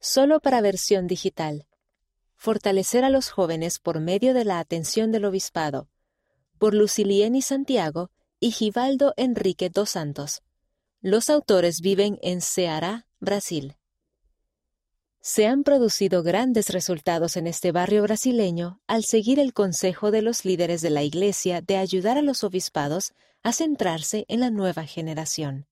solo para versión digital. Fortalecer a los jóvenes por medio de la atención del obispado, por Lucilieni Santiago y Givaldo Enrique dos Santos. Los autores viven en Ceará, Brasil. Se han producido grandes resultados en este barrio brasileño al seguir el consejo de los líderes de la Iglesia de ayudar a los obispados a centrarse en la nueva generación.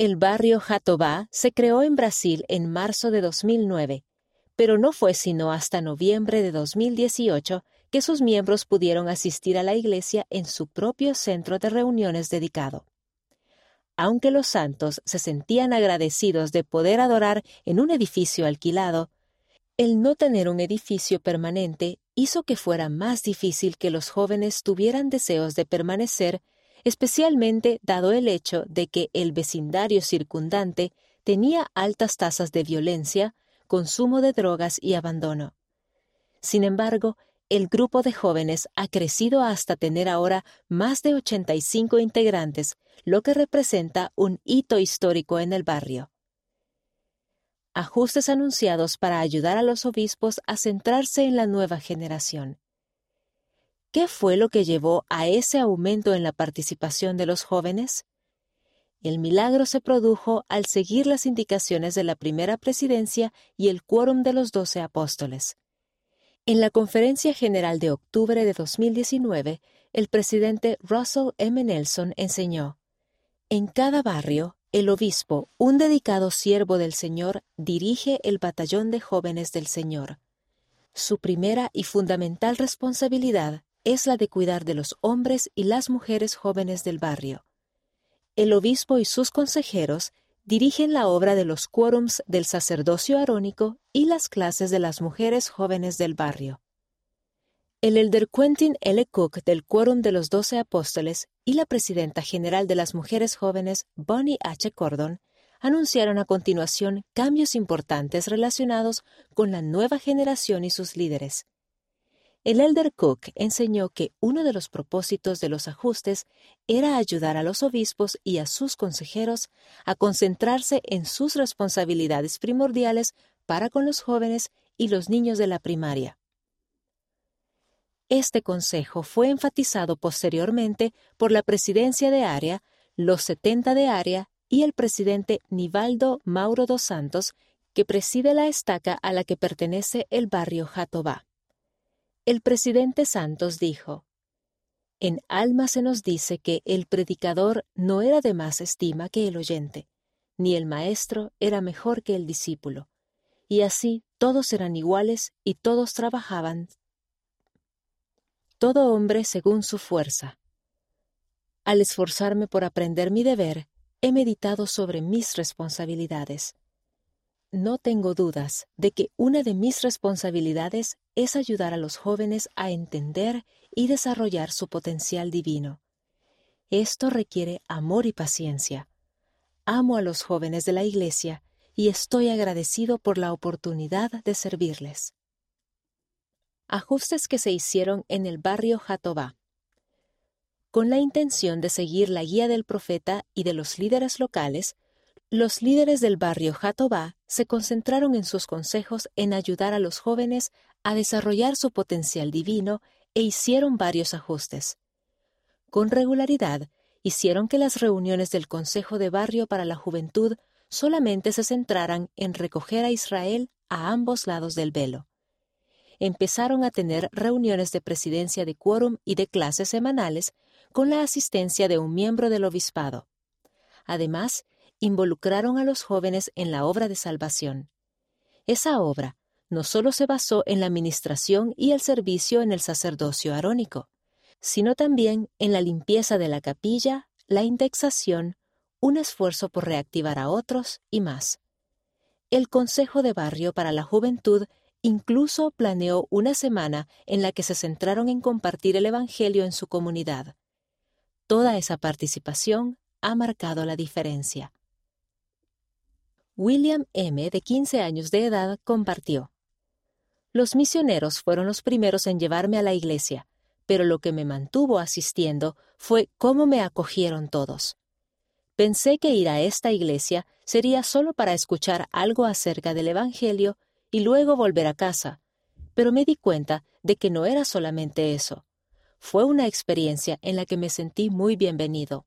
El barrio Jatobá se creó en Brasil en marzo de 2009, pero no fue sino hasta noviembre de 2018 que sus miembros pudieron asistir a la iglesia en su propio centro de reuniones dedicado. Aunque los santos se sentían agradecidos de poder adorar en un edificio alquilado, el no tener un edificio permanente hizo que fuera más difícil que los jóvenes tuvieran deseos de permanecer, especialmente dado el hecho de que el vecindario circundante tenía altas tasas de violencia, consumo de drogas y abandono. Sin embargo, el grupo de jóvenes ha crecido hasta tener ahora más de 85 integrantes, lo que representa un hito histórico en el barrio. Ajustes anunciados para ayudar a los obispos a centrarse en la nueva generación. ¿Qué fue lo que llevó a ese aumento en la participación de los jóvenes? El milagro se produjo al seguir las indicaciones de la primera presidencia y el quórum de los doce apóstoles. En la Conferencia General de octubre de 2019, el presidente Russell M. Nelson enseñó, En cada barrio, el obispo, un dedicado siervo del Señor, dirige el batallón de jóvenes del Señor. Su primera y fundamental responsabilidad es la de cuidar de los hombres y las mujeres jóvenes del barrio. El obispo y sus consejeros dirigen la obra de los quórums del sacerdocio arónico y las clases de las mujeres jóvenes del barrio. El elder Quentin L. Cook del Quórum de los Doce Apóstoles y la presidenta general de las mujeres jóvenes, Bonnie H. Cordon, anunciaron a continuación cambios importantes relacionados con la nueva generación y sus líderes. El elder Cook enseñó que uno de los propósitos de los ajustes era ayudar a los obispos y a sus consejeros a concentrarse en sus responsabilidades primordiales para con los jóvenes y los niños de la primaria. Este consejo fue enfatizado posteriormente por la presidencia de área, los 70 de área y el presidente Nivaldo Mauro dos Santos, que preside la estaca a la que pertenece el barrio Jatobá. El presidente Santos dijo, En alma se nos dice que el predicador no era de más estima que el oyente, ni el maestro era mejor que el discípulo, y así todos eran iguales y todos trabajaban, todo hombre según su fuerza. Al esforzarme por aprender mi deber, he meditado sobre mis responsabilidades. No tengo dudas de que una de mis responsabilidades es ayudar a los jóvenes a entender y desarrollar su potencial divino. Esto requiere amor y paciencia. Amo a los jóvenes de la Iglesia y estoy agradecido por la oportunidad de servirles. Ajustes que se hicieron en el barrio Jatobá. Con la intención de seguir la guía del profeta y de los líderes locales, los líderes del barrio Jatobá se concentraron en sus consejos en ayudar a los jóvenes a desarrollar su potencial divino e hicieron varios ajustes. Con regularidad, hicieron que las reuniones del Consejo de Barrio para la Juventud solamente se centraran en recoger a Israel a ambos lados del velo. Empezaron a tener reuniones de presidencia de quórum y de clases semanales con la asistencia de un miembro del obispado. Además, involucraron a los jóvenes en la obra de salvación. Esa obra no solo se basó en la administración y el servicio en el sacerdocio arónico, sino también en la limpieza de la capilla, la indexación, un esfuerzo por reactivar a otros y más. El Consejo de Barrio para la Juventud incluso planeó una semana en la que se centraron en compartir el Evangelio en su comunidad. Toda esa participación ha marcado la diferencia. William M., de 15 años de edad, compartió. Los misioneros fueron los primeros en llevarme a la iglesia, pero lo que me mantuvo asistiendo fue cómo me acogieron todos. Pensé que ir a esta iglesia sería solo para escuchar algo acerca del Evangelio y luego volver a casa, pero me di cuenta de que no era solamente eso. Fue una experiencia en la que me sentí muy bienvenido.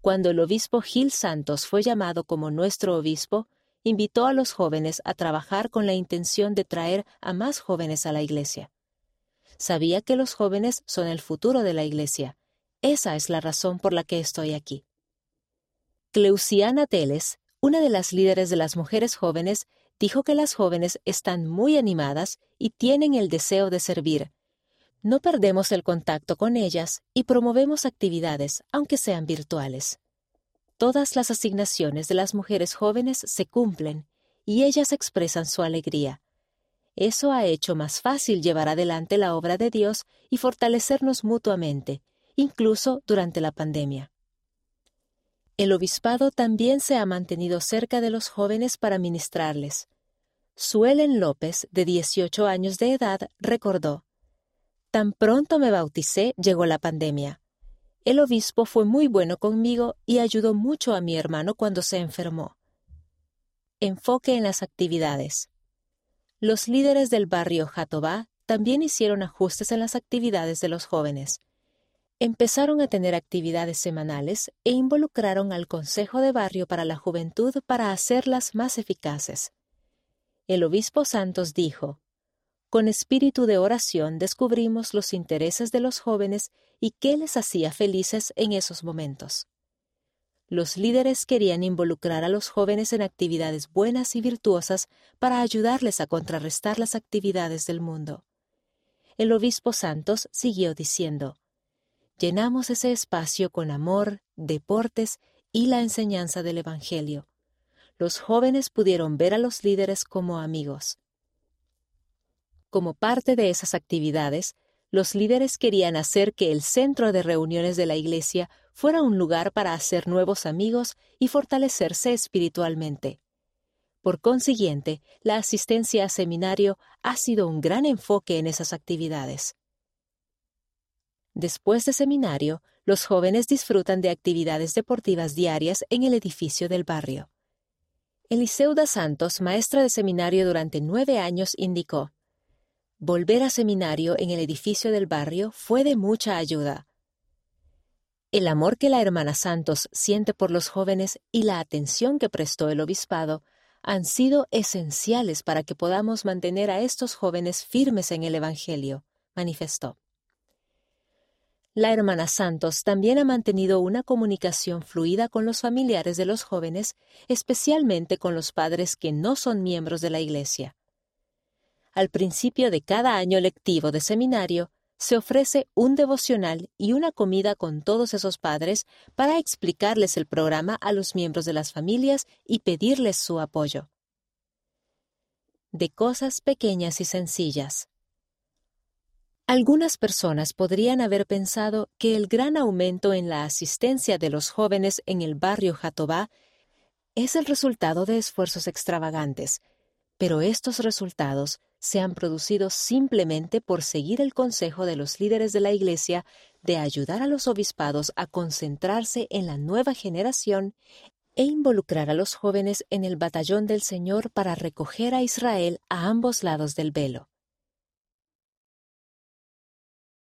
Cuando el obispo Gil Santos fue llamado como nuestro obispo, invitó a los jóvenes a trabajar con la intención de traer a más jóvenes a la iglesia. Sabía que los jóvenes son el futuro de la iglesia. Esa es la razón por la que estoy aquí. Cleusiana Teles, una de las líderes de las mujeres jóvenes, dijo que las jóvenes están muy animadas y tienen el deseo de servir. No perdemos el contacto con ellas y promovemos actividades, aunque sean virtuales. Todas las asignaciones de las mujeres jóvenes se cumplen y ellas expresan su alegría. Eso ha hecho más fácil llevar adelante la obra de Dios y fortalecernos mutuamente, incluso durante la pandemia. El obispado también se ha mantenido cerca de los jóvenes para ministrarles. Suelen López, de 18 años de edad, recordó, Tan pronto me bauticé, llegó la pandemia. El obispo fue muy bueno conmigo y ayudó mucho a mi hermano cuando se enfermó. Enfoque en las actividades. Los líderes del barrio Jatobá también hicieron ajustes en las actividades de los jóvenes empezaron a tener actividades semanales e involucraron al Consejo de Barrio para la Juventud para hacerlas más eficaces. El obispo Santos dijo, Con espíritu de oración descubrimos los intereses de los jóvenes y qué les hacía felices en esos momentos. Los líderes querían involucrar a los jóvenes en actividades buenas y virtuosas para ayudarles a contrarrestar las actividades del mundo. El obispo Santos siguió diciendo, llenamos ese espacio con amor, deportes y la enseñanza del Evangelio. Los jóvenes pudieron ver a los líderes como amigos. Como parte de esas actividades, los líderes querían hacer que el centro de reuniones de la Iglesia fuera un lugar para hacer nuevos amigos y fortalecerse espiritualmente. Por consiguiente, la asistencia a seminario ha sido un gran enfoque en esas actividades. Después de seminario, los jóvenes disfrutan de actividades deportivas diarias en el edificio del barrio. Eliseuda Santos, maestra de seminario durante nueve años, indicó, Volver a seminario en el edificio del barrio fue de mucha ayuda. El amor que la hermana Santos siente por los jóvenes y la atención que prestó el obispado han sido esenciales para que podamos mantener a estos jóvenes firmes en el Evangelio, manifestó. La hermana Santos también ha mantenido una comunicación fluida con los familiares de los jóvenes, especialmente con los padres que no son miembros de la Iglesia. Al principio de cada año lectivo de seminario, se ofrece un devocional y una comida con todos esos padres para explicarles el programa a los miembros de las familias y pedirles su apoyo. De cosas pequeñas y sencillas. Algunas personas podrían haber pensado que el gran aumento en la asistencia de los jóvenes en el barrio Jatobá es el resultado de esfuerzos extravagantes, pero estos resultados se han producido simplemente por seguir el consejo de los líderes de la Iglesia de ayudar a los obispados a concentrarse en la nueva generación e involucrar a los jóvenes en el batallón del Señor para recoger a Israel a ambos lados del velo.